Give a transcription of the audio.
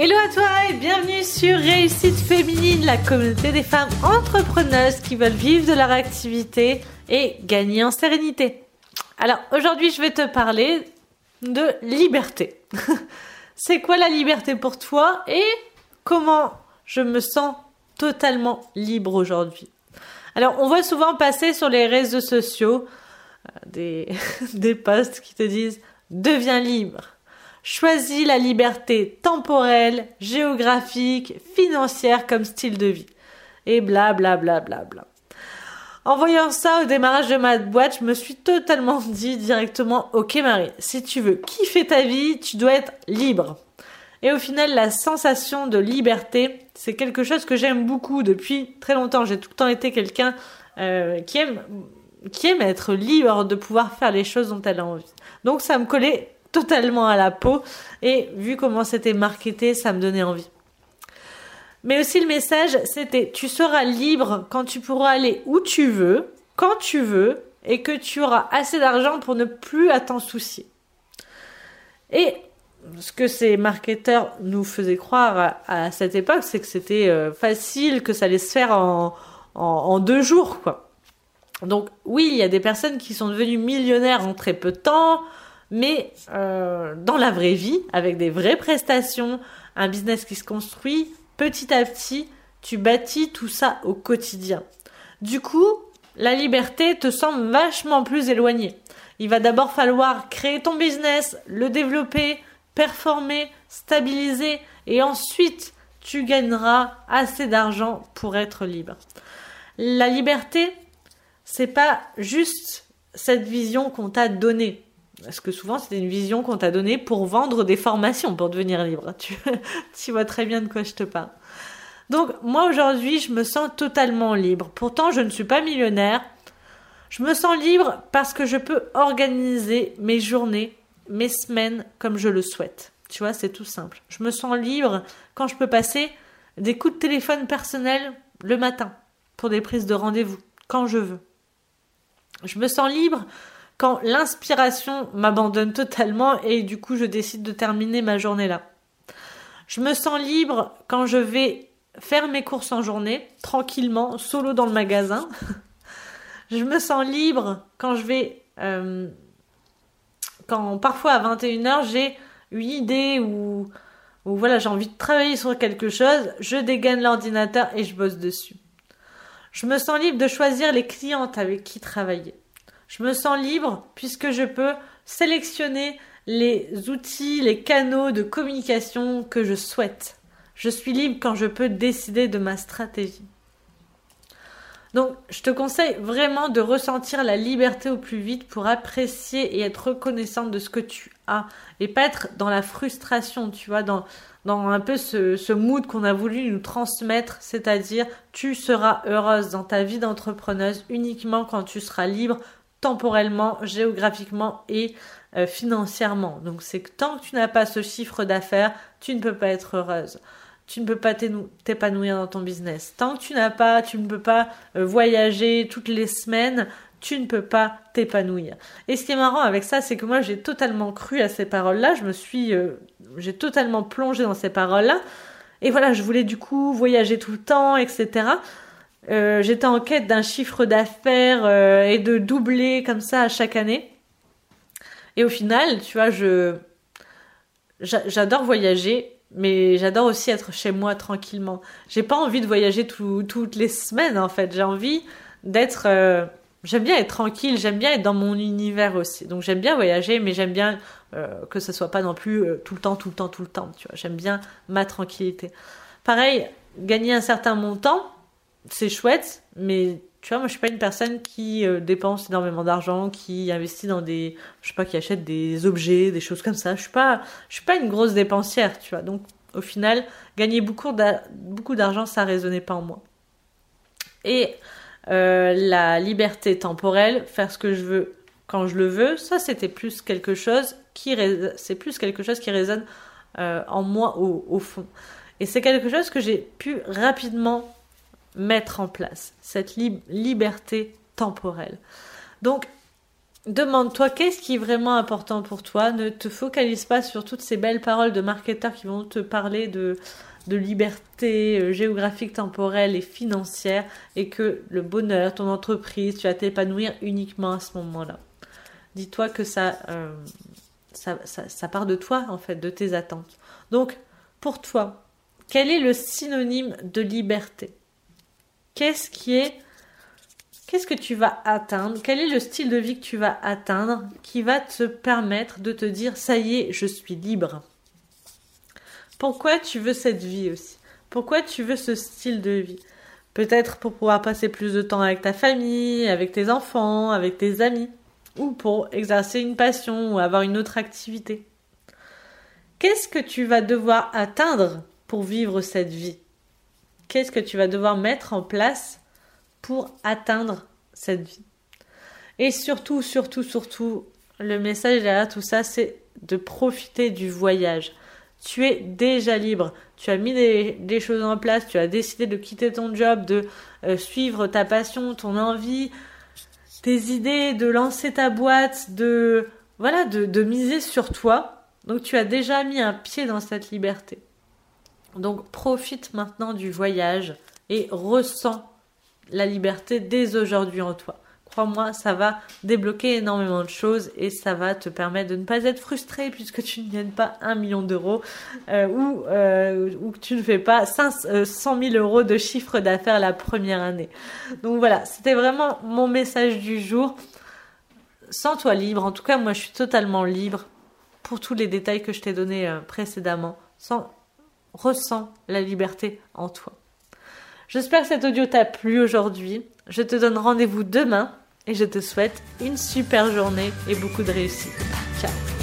Hello à toi et bienvenue sur Réussite Féminine, la communauté des femmes entrepreneuses qui veulent vivre de leur activité et gagner en sérénité. Alors aujourd'hui je vais te parler de liberté. C'est quoi la liberté pour toi et comment je me sens totalement libre aujourd'hui? Alors on voit souvent passer sur les réseaux sociaux euh, des, des posts qui te disent deviens libre Choisis la liberté temporelle, géographique, financière comme style de vie. Et bla bla bla bla bla. En voyant ça au démarrage de ma boîte, je me suis totalement dit directement, ok Marie, si tu veux kiffer ta vie, tu dois être libre. Et au final, la sensation de liberté, c'est quelque chose que j'aime beaucoup depuis très longtemps. J'ai tout le temps été quelqu'un euh, qui aime qui aime être libre de pouvoir faire les choses dont elle a envie. Donc ça me collait totalement à la peau. Et vu comment c'était marketé, ça me donnait envie. Mais aussi le message, c'était tu seras libre quand tu pourras aller où tu veux, quand tu veux, et que tu auras assez d'argent pour ne plus à t'en soucier. Et ce que ces marketeurs nous faisaient croire à, cette époque, c'est que c'était euh, facile, que ça allait se faire en, en deux jours, quoi. Donc oui, il y a des personnes qui sont devenues millionnaires en très peu de temps, mais euh, dans la vraie vie, avec des vraies prestations, un business qui se construit, petit à petit, tu bâtis tout ça au quotidien. Du coup, la liberté te semble vachement plus éloignée. Il va d'abord falloir créer ton business, le développer, performer, stabiliser, et ensuite tu gagneras assez d'argent pour être libre. La liberté, c'est pas juste cette vision qu'on t'a donnée. Parce que souvent, c'est une vision qu'on t'a donnée pour vendre des formations pour devenir libre. Tu, tu vois très bien de quoi je te parle. Donc, moi, aujourd'hui, je me sens totalement libre. Pourtant, je ne suis pas millionnaire. Je me sens libre parce que je peux organiser mes journées, mes semaines comme je le souhaite. Tu vois, c'est tout simple. Je me sens libre quand je peux passer des coups de téléphone personnels le matin pour des prises de rendez-vous, quand je veux. Je me sens libre quand l'inspiration m'abandonne totalement et du coup je décide de terminer ma journée là. Je me sens libre quand je vais faire mes courses en journée, tranquillement, solo dans le magasin. je me sens libre quand je vais... Euh, quand parfois à 21h j'ai une idée ou, ou voilà j'ai envie de travailler sur quelque chose, je dégaine l'ordinateur et je bosse dessus. Je me sens libre de choisir les clientes avec qui travailler. Je me sens libre puisque je peux sélectionner les outils, les canaux de communication que je souhaite. Je suis libre quand je peux décider de ma stratégie. Donc, je te conseille vraiment de ressentir la liberté au plus vite pour apprécier et être reconnaissante de ce que tu as et pas être dans la frustration, tu vois, dans, un peu ce mood qu'on a voulu nous transmettre, c'est-à-dire tu seras heureuse dans ta vie d'entrepreneuse uniquement quand tu seras libre temporellement, géographiquement et euh, financièrement. Donc c'est que tant que tu n'as pas ce chiffre d'affaires, tu ne peux pas être heureuse. Tu ne peux pas t'épanouir dans ton business. Tant que tu n'as pas, tu ne peux pas euh, voyager toutes les semaines, tu ne peux pas t'épanouir. Et ce qui est marrant avec ça, c'est que moi j'ai totalement cru à ces paroles-là. Je me suis, euh, j'ai totalement plongé dans ces paroles-là. Et voilà, je voulais du coup voyager tout le temps, etc. Euh, j'étais en quête d'un chiffre d'affaires euh, et de doubler comme ça à chaque année. Et au final, tu vois, je j'adore voyager, mais j'adore aussi être chez moi tranquillement. J'ai pas envie de voyager toutes les semaines en fait. J'ai envie d'être. Euh, j'aime bien être tranquille. J'aime bien être dans mon univers aussi. Donc j'aime bien voyager, mais j'aime bien que ce soit pas non plus tout le temps, tout le temps, tout le temps. Tu vois, j'aime bien ma tranquillité. Pareil, gagner un certain montant c'est chouette, mais tu vois, moi je suis pas une personne qui euh, dépense énormément d'argent, qui investit dans des, je sais pas, qui achète des objets, des choses comme ça. Je suis pas, je suis pas une grosse dépensière, tu vois. Donc au final, gagner beaucoup d'argent, ça résonnait pas en moi. Et euh, la liberté temporelle, faire ce que je veux quand je le veux, ça c'était plus quelque chose qui, c'est plus quelque chose qui résonne euh, en moi au, au fond. Et c'est quelque chose que j'ai pu rapidement mettre en place, cette liberté temporelle. Donc, demande-toi qu'est-ce qui est vraiment important pour toi? Ne te focalise pas sur toutes ces belles paroles de marketeurs qui vont te parler de, liberté euh, géographique, temporelle et financière et que le bonheur, ton entreprise, tu vas t'épanouir uniquement à ce moment-là. Dis-toi que ça, euh, ça part de toi en fait, de tes attentes. Donc, pour toi, quel est le synonyme de liberté? Qu'est-ce que tu vas atteindre? Quel est le style de vie que tu vas atteindre qui va te permettre de te dire ça y est, je suis libre? Pourquoi tu veux cette vie aussi? Pourquoi tu veux ce style de vie? Peut-être pour pouvoir passer plus de temps avec ta famille, avec tes enfants, avec tes amis, ou pour exercer une passion ou avoir une autre activité. Qu'est-ce que tu vas devoir atteindre pour vivre cette vie? Qu'est-ce que tu vas devoir mettre en place pour atteindre cette vie. Et surtout, surtout, surtout, le message derrière tout ça, c'est de profiter du voyage. Tu es déjà libre. Tu as mis des, choses en place. Tu as décidé de quitter ton job, de euh, suivre ta passion, ton envie, tes idées, de lancer ta boîte, de voilà, de, de miser sur toi. Donc tu as déjà mis un pied dans cette liberté. Donc profite maintenant du voyage et ressens la liberté dès aujourd'hui en toi. Crois-moi, ça va débloquer énormément de choses et ça va te permettre de ne pas être frustré puisque tu ne gagnes pas un million d'euros euh, ou, euh, ou que tu ne fais pas 100 000 euh, euros de chiffre d'affaires la première année. Donc voilà, c'était vraiment mon message du jour. Sens-toi libre. En tout cas, moi, je suis totalement libre pour tous les détails que je t'ai donnés précédemment. Sans, ressens la liberté en toi. J'espère que cet audio t'a plu aujourd'hui. Je te donne rendez-vous demain et je te souhaite une super journée et beaucoup de réussite. Ciao